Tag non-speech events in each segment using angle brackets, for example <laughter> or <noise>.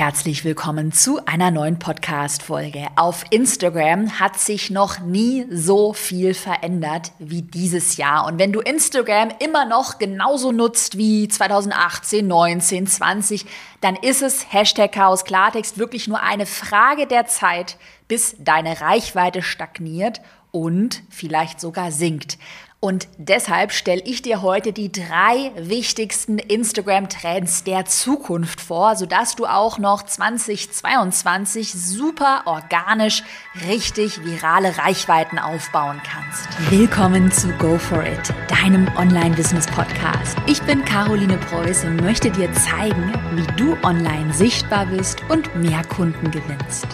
herzlich willkommen zu einer neuen Podcast-Folge. Auf Instagram hat sich noch nie so viel verändert wie dieses Jahr. Und wenn du Instagram immer noch genauso nutzt wie 2018, 19, 20, dann ist es Hashtag Chaos Klartext wirklich nur eine Frage der Zeit, bis deine Reichweite stagniert und vielleicht sogar sinkt. Und deshalb stelle ich dir heute die drei wichtigsten Instagram-Trends der Zukunft vor, sodass du auch noch 2022 super organisch richtig virale Reichweiten aufbauen kannst. Willkommen zu Go For It, deinem Online-Business-Podcast. Ich bin Caroline Preuß und möchte dir zeigen, wie du online sichtbar bist und mehr Kunden gewinnst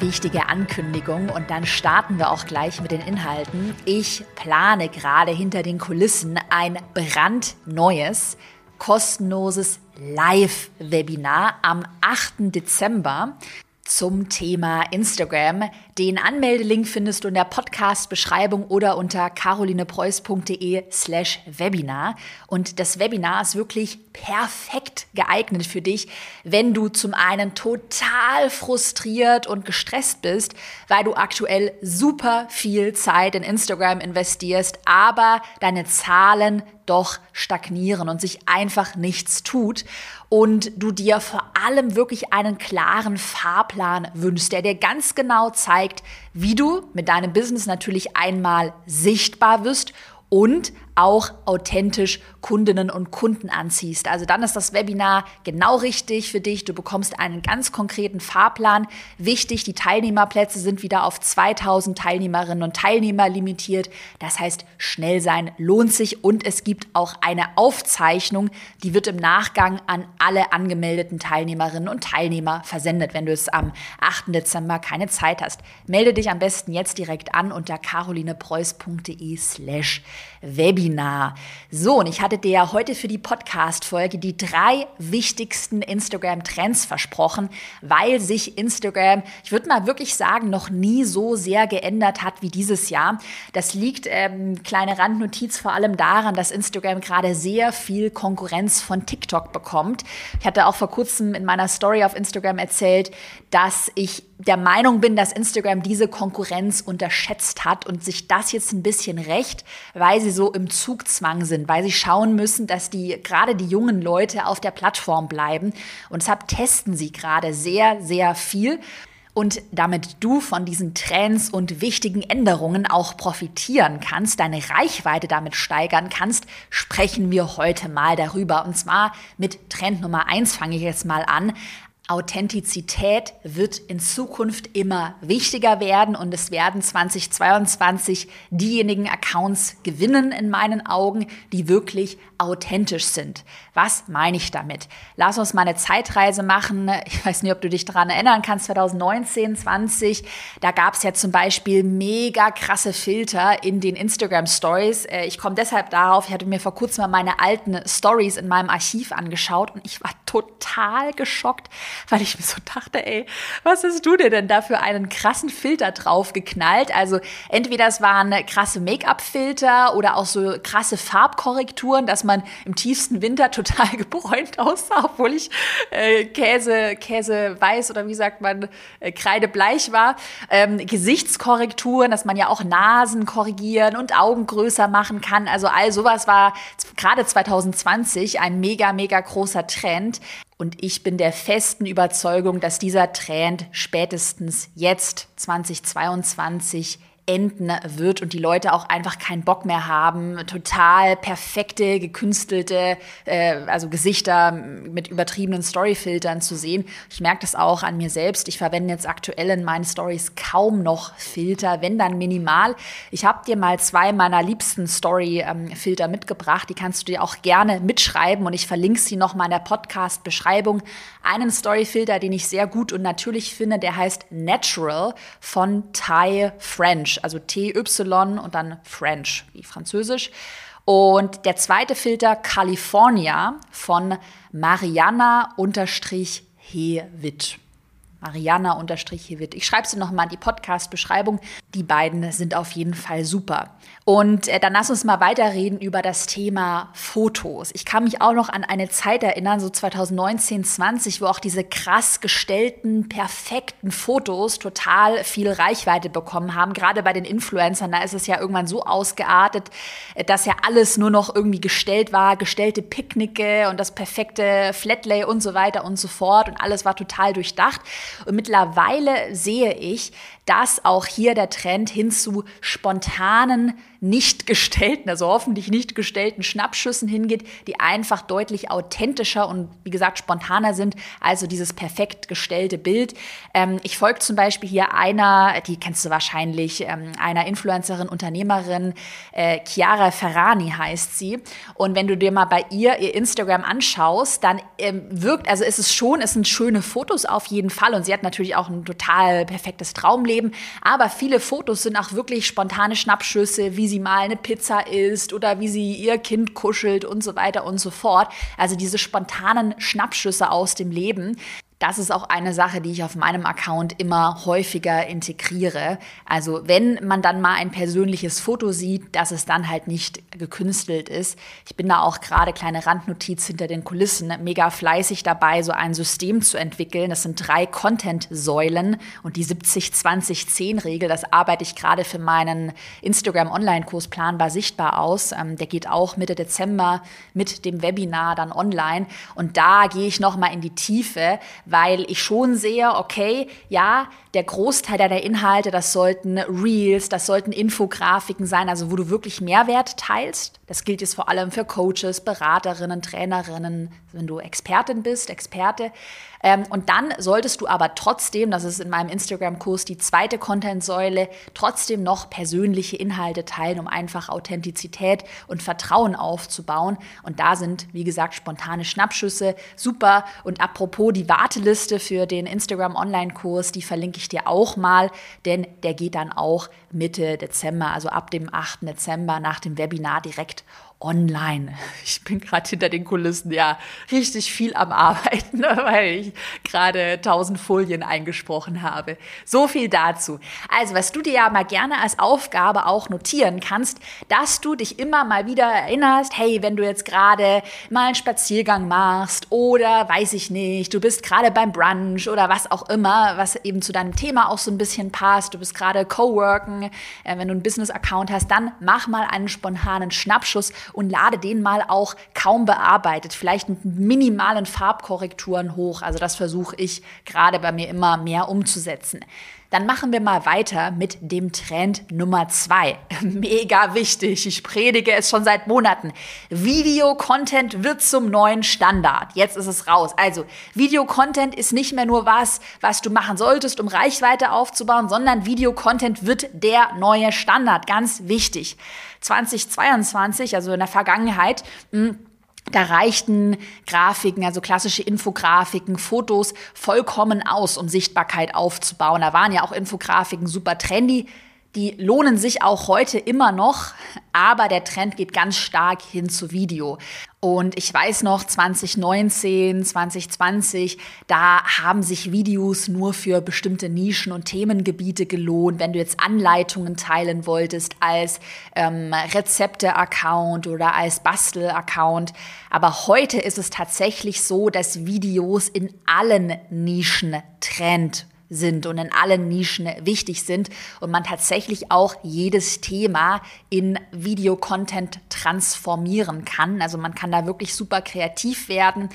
wichtige Ankündigung und dann starten wir auch gleich mit den Inhalten. Ich plane gerade hinter den Kulissen ein brandneues, kostenloses Live-Webinar am 8. Dezember zum Thema Instagram. Den Anmeldelink findest du in der Podcast-Beschreibung oder unter carolinepreuß.de slash Webinar. Und das Webinar ist wirklich perfekt geeignet für dich, wenn du zum einen total frustriert und gestresst bist, weil du aktuell super viel Zeit in Instagram investierst, aber deine Zahlen doch stagnieren und sich einfach nichts tut und du dir vor allem wirklich einen klaren Fahrplan wünschst, der dir ganz genau zeigt, wie du mit deinem Business natürlich einmal sichtbar wirst und auch authentisch Kundinnen und Kunden anziehst. Also dann ist das Webinar genau richtig für dich. Du bekommst einen ganz konkreten Fahrplan. Wichtig, die Teilnehmerplätze sind wieder auf 2000 Teilnehmerinnen und Teilnehmer limitiert. Das heißt, schnell sein lohnt sich und es gibt auch eine Aufzeichnung, die wird im Nachgang an alle angemeldeten Teilnehmerinnen und Teilnehmer versendet, wenn du es am 8. Dezember keine Zeit hast. Melde dich am besten jetzt direkt an unter carolinepreuß.de slash Webinar. So, und ich hatte dir ja heute für die Podcast-Folge die drei wichtigsten Instagram-Trends versprochen, weil sich Instagram, ich würde mal wirklich sagen, noch nie so sehr geändert hat wie dieses Jahr. Das liegt, ähm, kleine Randnotiz, vor allem daran, dass Instagram gerade sehr viel Konkurrenz von TikTok bekommt. Ich hatte auch vor kurzem in meiner Story auf Instagram erzählt, dass ich der Meinung bin, dass Instagram diese Konkurrenz unterschätzt hat und sich das jetzt ein bisschen recht, weil sie so im Zugzwang sind, weil sie schauen müssen, dass die gerade die jungen Leute auf der Plattform bleiben. Und deshalb testen sie gerade sehr, sehr viel. Und damit du von diesen Trends und wichtigen Änderungen auch profitieren kannst, deine Reichweite damit steigern kannst, sprechen wir heute mal darüber. Und zwar mit Trend Nummer eins fange ich jetzt mal an. Authentizität wird in Zukunft immer wichtiger werden und es werden 2022 diejenigen Accounts gewinnen in meinen Augen, die wirklich authentisch sind. Was meine ich damit? Lass uns mal eine Zeitreise machen. Ich weiß nicht, ob du dich daran erinnern kannst, 2019, 20, da gab es ja zum Beispiel mega krasse Filter in den Instagram Stories. Äh, ich komme deshalb darauf, ich hatte mir vor kurzem mal meine alten Stories in meinem Archiv angeschaut und ich war total geschockt, weil ich mir so dachte, ey, was hast du dir denn da für einen krassen Filter draufgeknallt? Also entweder es waren krasse Make-up-Filter oder auch so krasse Farbkorrekturen, dass man im tiefsten Winter <laughs> total gebräunt aussah, obwohl ich äh, Käse, Käse weiß oder wie sagt man, äh, kreidebleich war. Ähm, Gesichtskorrekturen, dass man ja auch Nasen korrigieren und Augen größer machen kann. Also all sowas war gerade 2020 ein mega, mega großer Trend. Und ich bin der festen Überzeugung, dass dieser Trend spätestens jetzt 2022 enden wird und die Leute auch einfach keinen Bock mehr haben, total perfekte, gekünstelte, äh, also Gesichter mit übertriebenen Storyfiltern zu sehen. Ich merke das auch an mir selbst. Ich verwende jetzt aktuell in meinen Stories kaum noch Filter, wenn dann minimal. Ich habe dir mal zwei meiner liebsten Story-Filter ähm, mitgebracht. Die kannst du dir auch gerne mitschreiben und ich verlinke sie noch mal in der Podcast-Beschreibung. Einen Storyfilter, den ich sehr gut und natürlich finde, der heißt Natural von Thai French. Also T-Y und dann French, wie Französisch. Und der zweite Filter California von Mariana-Hewitt. Mariana wird. Ich schreibe sie nochmal in die Podcast-Beschreibung. Die beiden sind auf jeden Fall super. Und äh, dann lass uns mal weiterreden über das Thema Fotos. Ich kann mich auch noch an eine Zeit erinnern, so 2019, 20, wo auch diese krass gestellten, perfekten Fotos total viel Reichweite bekommen haben. Gerade bei den Influencern, da ist es ja irgendwann so ausgeartet, äh, dass ja alles nur noch irgendwie gestellt war, gestellte Picknicke und das perfekte Flatlay und so weiter und so fort. Und alles war total durchdacht. Und mittlerweile sehe ich, dass auch hier der Trend hin zu spontanen, nicht gestellten, also hoffentlich nicht gestellten Schnappschüssen hingeht, die einfach deutlich authentischer und wie gesagt spontaner sind, also dieses perfekt gestellte Bild. Ähm, ich folge zum Beispiel hier einer, die kennst du wahrscheinlich, ähm, einer Influencerin, Unternehmerin, äh, Chiara Ferrani heißt sie. Und wenn du dir mal bei ihr ihr Instagram anschaust, dann ähm, wirkt, also ist es schon, es sind schöne Fotos auf jeden Fall und sie hat natürlich auch ein total perfektes Traumleben, aber viele Fotos sind auch wirklich spontane Schnappschüsse, wie sie mal eine Pizza isst oder wie sie ihr Kind kuschelt und so weiter und so fort. Also diese spontanen Schnappschüsse aus dem Leben. Das ist auch eine Sache, die ich auf meinem Account immer häufiger integriere. Also wenn man dann mal ein persönliches Foto sieht, dass es dann halt nicht gekünstelt ist. Ich bin da auch gerade kleine Randnotiz hinter den Kulissen mega fleißig dabei, so ein System zu entwickeln. Das sind drei Content-Säulen und die 70-20-10-Regel, das arbeite ich gerade für meinen Instagram-Online-Kurs planbar sichtbar aus. Ähm, der geht auch Mitte Dezember mit dem Webinar dann online und da gehe ich noch mal in die Tiefe, weil ich schon sehe, okay, ja, der Großteil der Inhalte, das sollten Reels, das sollten Infografiken sein, also wo du wirklich Mehrwert teilst. Das gilt jetzt vor allem für Coaches, Beraterinnen, Trainerinnen, wenn du Expertin bist, Experte. Ähm, und dann solltest du aber trotzdem, das ist in meinem Instagram-Kurs die zweite Content-Säule, trotzdem noch persönliche Inhalte teilen, um einfach Authentizität und Vertrauen aufzubauen. Und da sind, wie gesagt, spontane Schnappschüsse super. Und apropos die Warteliste für den Instagram-Online-Kurs, die verlinke ich dir auch mal, denn der geht dann auch Mitte Dezember, also ab dem 8. Dezember nach dem Webinar direkt effect online. <laughs> Ich bin gerade hinter den Kulissen ja richtig viel am Arbeiten, <laughs> weil ich gerade tausend Folien eingesprochen habe. So viel dazu. Also, was du dir ja mal gerne als Aufgabe auch notieren kannst, dass du dich immer mal wieder erinnerst, hey, wenn du jetzt gerade mal einen Spaziergang machst oder weiß ich nicht, du bist gerade beim Brunch oder was auch immer, was eben zu deinem Thema auch so ein bisschen passt, du bist gerade Coworken, äh, wenn du einen Business-Account hast, dann mach mal einen spontanen Schnappschuss und lade den mal auch kaum bearbeitet, vielleicht mit minimalen Farbkorrekturen hoch. Also das versuche ich gerade bei mir immer mehr umzusetzen. Dann machen wir mal weiter mit dem Trend Nummer zwei. <laughs> Mega wichtig. Ich predige es schon seit Monaten. Video-Content wird zum neuen Standard. Jetzt ist es raus. Also, Video-Content ist nicht mehr nur was, was du machen solltest, um Reichweite aufzubauen, sondern Video-Content wird der neue Standard. Ganz wichtig. 2022, also in der Vergangenheit, mh, hm, da reichten Grafiken, also klassische Infografiken, Fotos vollkommen aus, um Sichtbarkeit aufzubauen. Da waren ja auch Infografiken super trendy. Die lohnen sich auch heute immer noch, aber der Trend geht ganz stark hin zu Video. Und ich weiß noch, 2019, 2020, da haben sich Videos nur für bestimmte Nischen und Themengebiete gelohnt. Wenn du jetzt Anleitungen teilen wolltest als ähm, Rezepte-Account oder als Bastel-Account. Aber heute ist es tatsächlich so, dass Videos in allen Nischen Trend sind und in allen Nischen wichtig sind und man tatsächlich auch jedes Thema in Videocontent transformieren kann. Also man kann da wirklich super kreativ werden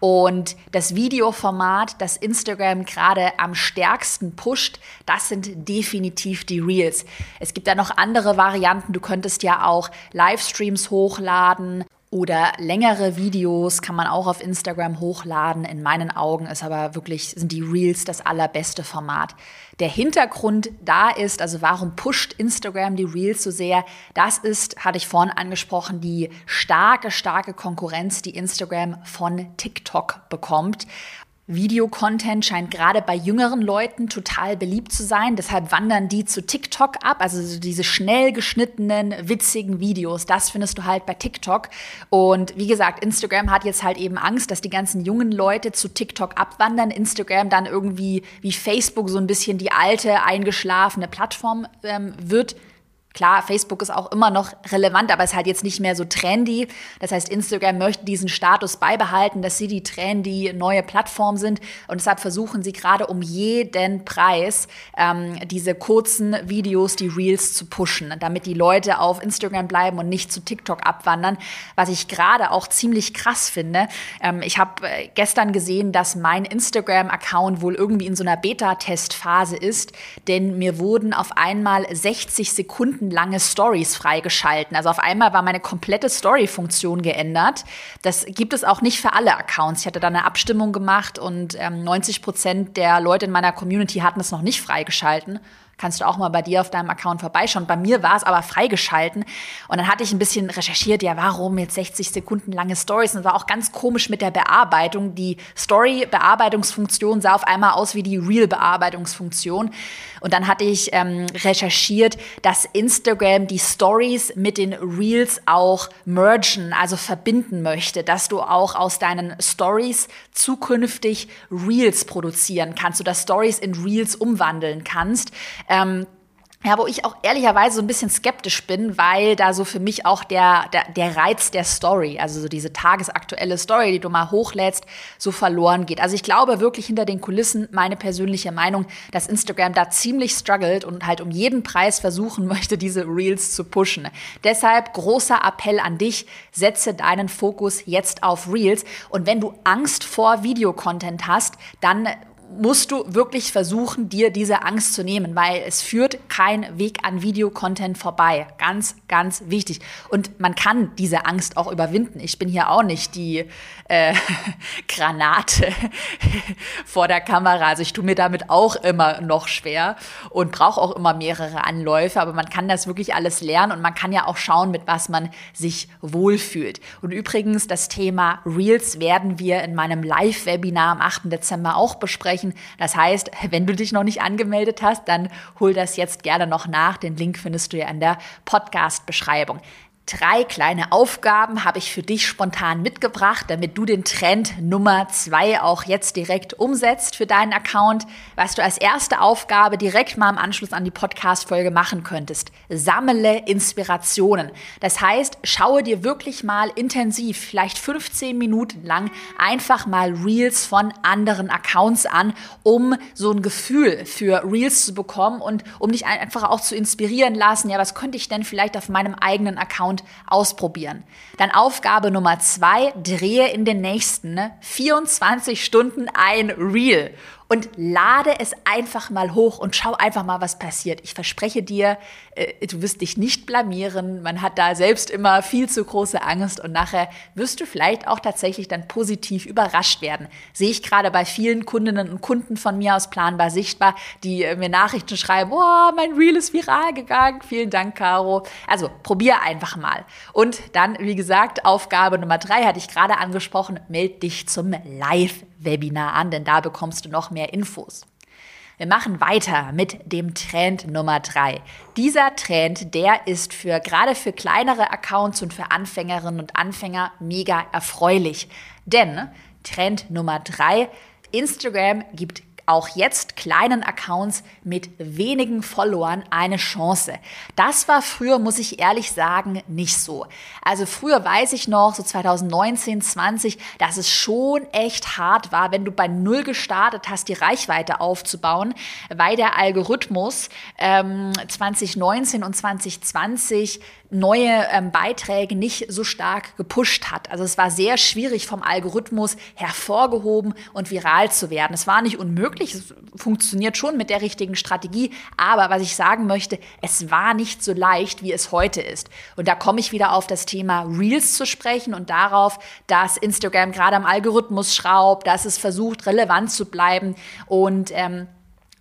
und das Videoformat, das Instagram gerade am stärksten pusht, das sind definitiv die Reels. Es gibt da noch andere Varianten. Du könntest ja auch Livestreams hochladen oder längere Videos kann man auch auf Instagram hochladen. In meinen Augen ist aber wirklich, sind die Reels das allerbeste Format. Der Hintergrund da ist, also warum pusht Instagram die Reels so sehr? Das ist, hatte ich vorhin angesprochen, die starke, starke Konkurrenz, die Instagram von TikTok bekommt. Videocontent scheint gerade bei jüngeren Leuten total beliebt zu sein. Deshalb wandern die zu TikTok ab. Also diese schnell geschnittenen, witzigen Videos, das findest du halt bei TikTok. Und wie gesagt, Instagram hat jetzt halt eben Angst, dass die ganzen jungen Leute zu TikTok abwandern. Instagram dann irgendwie wie Facebook so ein bisschen die alte, eingeschlafene Plattform ähm, wird. Klar, Facebook ist auch immer noch relevant, aber es ist halt jetzt nicht mehr so trendy. Das heißt, Instagram möchte diesen Status beibehalten, dass sie die trendy neue Plattform sind. Und deshalb versuchen sie gerade um jeden Preis ähm, diese kurzen Videos, die Reels zu pushen, damit die Leute auf Instagram bleiben und nicht zu TikTok abwandern. Was ich gerade auch ziemlich krass finde. Ähm, ich habe äh, gestern gesehen, dass mein Instagram-Account wohl irgendwie in so einer Beta-Testphase ist, denn mir wurden auf einmal 60 Sekunden lange Stories freigeschalten. Also auf einmal war meine komplette Story-Funktion geändert. Das gibt es auch nicht für alle Accounts. Ich hatte da eine Abstimmung gemacht und ähm, 90 Prozent der Leute in meiner Community hatten es noch nicht freigeschalten kannst du auch mal bei dir auf deinem Account vorbeischauen. Bei mir war es aber freigeschalten und dann hatte ich ein bisschen recherchiert, ja, warum jetzt 60 Sekunden lange Stories und war auch ganz komisch mit der Bearbeitung. Die Story-Bearbeitungsfunktion sah auf einmal aus wie die Real-Bearbeitungsfunktion und dann hatte ich ähm, recherchiert, dass Instagram die Stories mit den Reels auch mergen, also verbinden möchte, dass du auch aus deinen Stories zukünftig Reels produzieren kannst, oder Stories in Reels umwandeln kannst. Ähm, ja, wo ich auch ehrlicherweise so ein bisschen skeptisch bin, weil da so für mich auch der, der, der Reiz der Story, also so diese tagesaktuelle Story, die du mal hochlädst, so verloren geht. Also ich glaube wirklich hinter den Kulissen, meine persönliche Meinung, dass Instagram da ziemlich struggelt und halt um jeden Preis versuchen <laughs> möchte, diese Reels zu pushen. Deshalb großer Appell an dich, setze deinen Fokus jetzt auf Reels. Und wenn du Angst vor Videocontent hast, dann musst du wirklich versuchen, dir diese Angst zu nehmen, weil es führt kein Weg an Videocontent vorbei. Ganz, ganz wichtig. Und man kann diese Angst auch überwinden. Ich bin hier auch nicht die äh, <laughs> Granate <laughs> vor der Kamera. Also ich tue mir damit auch immer noch schwer und brauche auch immer mehrere Anläufe. Aber man kann das wirklich alles lernen und man kann ja auch schauen, mit was man sich wohlfühlt. Und übrigens, das Thema Reels werden wir in meinem Live-Webinar am 8. Dezember auch besprechen sprechen. Das heißt, wenn du dich noch nicht angemeldet hast, dann hol das jetzt gerne noch nach. Den Link findest du ja in der Podcast-Beschreibung. Drei kleine Aufgaben habe ich für dich spontan mitgebracht, damit du den Trend Nummer zwei auch jetzt direkt umsetzt für deinen Account. Was du als erste Aufgabe direkt mal im Anschluss an die Podcast-Folge machen könntest. Sammle Inspirationen. Das heißt, schaue dir wirklich mal intensiv, vielleicht 15 Minuten lang, einfach mal Reels von anderen Accounts an, um so ein Gefühl für Reels zu bekommen und um dich einfach auch zu inspirieren lassen. Ja, was könnte ich denn vielleicht auf meinem eigenen Account und ausprobieren. Dann Aufgabe Nummer zwei, drehe in den nächsten 24 Stunden ein Reel und lade es einfach mal hoch und schau einfach mal, was passiert. Ich verspreche dir, äh, du wirst dich nicht blamieren. Man hat da selbst immer viel zu große Angst und nachher wirst du vielleicht auch tatsächlich dann positiv überrascht werden. Sehe ich gerade bei vielen Kundinnen und Kunden von mir aus planbar sichtbar, die äh, mir Nachrichten schreiben, oh, mein Reel ist viral gegangen. Vielen Dank, Caro. Also probier einfach mal. Und dann, wie gesagt, Aufgabe Nummer drei hatte ich gerade angesprochen, meld dich zum Live Webinar an, denn da bekommst du noch mehr Infos. Wir machen weiter mit dem Trend Nummer drei. Dieser Trend, der ist für gerade für kleinere Accounts und für Anfängerinnen und Anfänger mega erfreulich. Denn Trend Nummer drei, Instagram gibt auch jetzt kleinen Accounts mit wenigen Followern eine Chance. Das war früher, muss ich ehrlich sagen, nicht so. Also früher weiß ich noch, so 2019, 20, dass es schon echt hart war, wenn du bei Null gestartet hast, die Reichweite aufzubauen, weil der Algorithmus ähm, 2019 und 2020 neue ähm, Beiträge nicht so stark gepusht hat. Also es war sehr schwierig vom Algorithmus hervorgehoben und viral zu werden. Es war nicht unmöglich, es funktioniert schon mit der richtigen Strategie, aber was ich sagen möchte, es war nicht so leicht, wie es heute ist. Und da komme ich wieder auf das Thema Reels zu sprechen und darauf, dass Instagram gerade am Algorithmus schraubt, dass es versucht, relevant zu bleiben und ähm,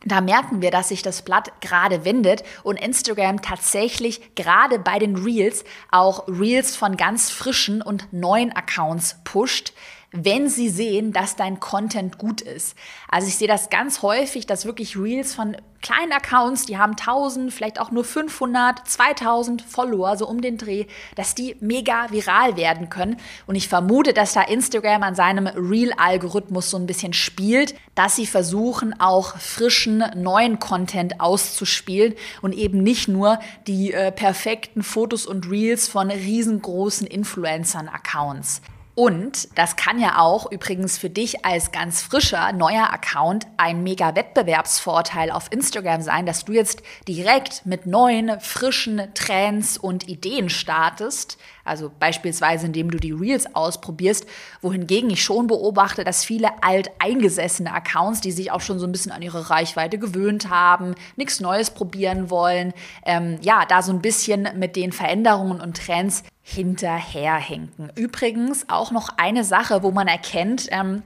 da merken wir, dass sich das Blatt gerade wendet und Instagram tatsächlich gerade bei den Reels auch Reels von ganz frischen und neuen Accounts pusht. Wenn sie sehen, dass dein Content gut ist. Also ich sehe das ganz häufig, dass wirklich Reels von kleinen Accounts, die haben 1000, vielleicht auch nur 500, 2000 Follower, so um den Dreh, dass die mega viral werden können. Und ich vermute, dass da Instagram an seinem Reel-Algorithmus so ein bisschen spielt, dass sie versuchen, auch frischen, neuen Content auszuspielen und eben nicht nur die äh, perfekten Fotos und Reels von riesengroßen Influencern-Accounts. Und das kann ja auch übrigens für dich als ganz frischer neuer Account ein mega Wettbewerbsvorteil auf Instagram sein, dass du jetzt direkt mit neuen, frischen Trends und Ideen startest. Also beispielsweise, indem du die Reels ausprobierst, wohingegen ich schon beobachte, dass viele alteingesessene Accounts, die sich auch schon so ein bisschen an ihre Reichweite gewöhnt haben, nichts Neues probieren wollen, ähm, ja, da so ein bisschen mit den Veränderungen und Trends hinterherhinken. Übrigens auch noch eine Sache, wo man erkennt, ähm,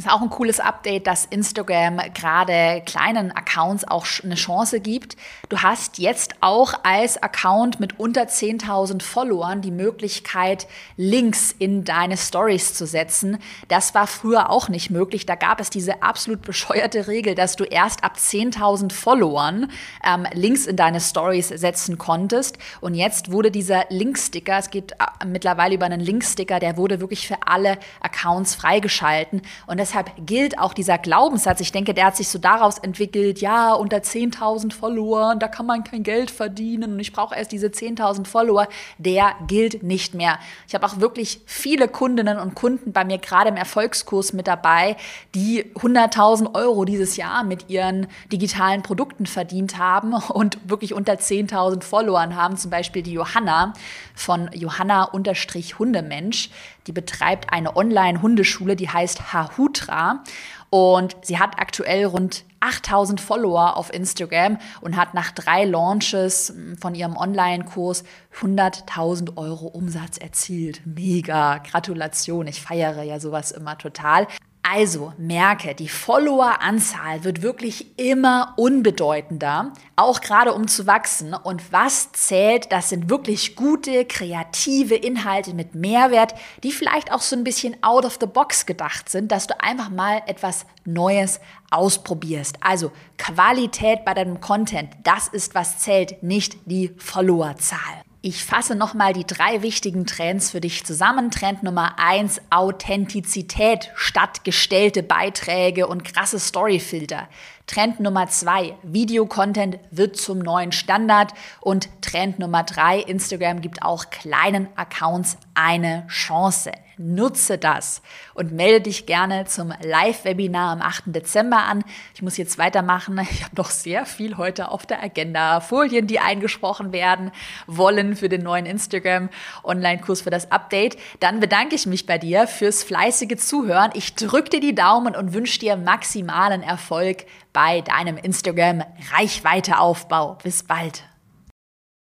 ist auch ein cooles Update, dass Instagram gerade kleinen Accounts auch eine Chance gibt. Du hast jetzt auch als Account mit unter 10.000 Followern die Möglichkeit, Links in deine Stories zu setzen. Das war früher auch nicht möglich. Da gab es diese absolut bescheuerte Regel, dass du erst ab 10.000 Followern ähm, Links in deine Stories setzen konntest. Und jetzt wurde dieser Linksticker, es geht äh, mittlerweile über einen Linksticker, der wurde wirklich für alle Accounts freigeschalten. Und deshalb gilt auch dieser Glaubenssatz, ich denke, der hat sich so daraus entwickelt, ja, unter 10.000 Followern, da kann man kein Geld verdienen und ich brauche erst diese 10.000 Follower, der gilt nicht mehr. Ich habe auch wirklich viele Kundinnen und Kunden bei mir gerade im Erfolgskurs mit dabei, die 100.000 Euro dieses Jahr mit ihren digitalen Produkten verdient haben und wirklich unter 10.000 Followern haben, zum Beispiel die Johanna von Johanna-Hundemensch. Die betreibt eine Online-Hundeschule, die heißt Hahutra. Und sie hat aktuell rund 8000 Follower auf Instagram und hat nach drei Launches von ihrem Online-Kurs 100.000 Euro Umsatz erzielt. Mega, Gratulation. Ich feiere ja sowas immer total. Also merke, die Follower-Anzahl wird wirklich immer unbedeutender, auch gerade um zu wachsen. Und was zählt, das sind wirklich gute, kreative Inhalte mit Mehrwert, die vielleicht auch so ein bisschen out of the box gedacht sind, dass du einfach mal etwas Neues ausprobierst. Also Qualität bei deinem Content, das ist, was zählt, nicht die Followerzahl. Ich fasse nochmal die drei wichtigen Trends für dich zusammen. Trend Nummer eins, Authentizität statt gestellte Beiträge und krasse Storyfilter. Trend Nummer zwei, Videocontent wird zum neuen Standard. Und Trend Nummer drei, Instagram gibt auch kleinen Accounts eine Chance. Nutze das und melde dich gerne zum Live-Webinar am 8. Dezember an. Ich muss jetzt weitermachen. <laughs> Ich habe noch sehr viel heute auf der Agenda. Folien, die eingesprochen werden wollen für den neuen Instagram-Online-Kurs für das Update. Dann bedanke ich mich bei dir fürs fleißige Zuhören. Ich drücke dir die Daumen und wünsche dir maximalen Erfolg bei deinem Instagram-Reichweiteaufbau. Bis bald.